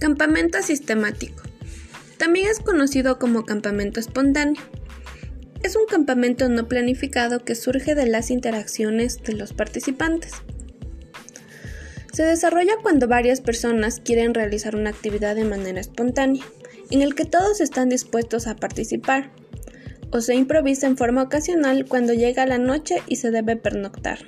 Campamento sistemático. También es conocido como campamento espontáneo. Es un campamento no planificado que surge de las interacciones de los participantes. Se desarrolla cuando varias personas quieren realizar una actividad de manera espontánea, en el que todos están dispuestos a participar, o se improvisa en forma ocasional cuando llega la noche y se debe pernoctar.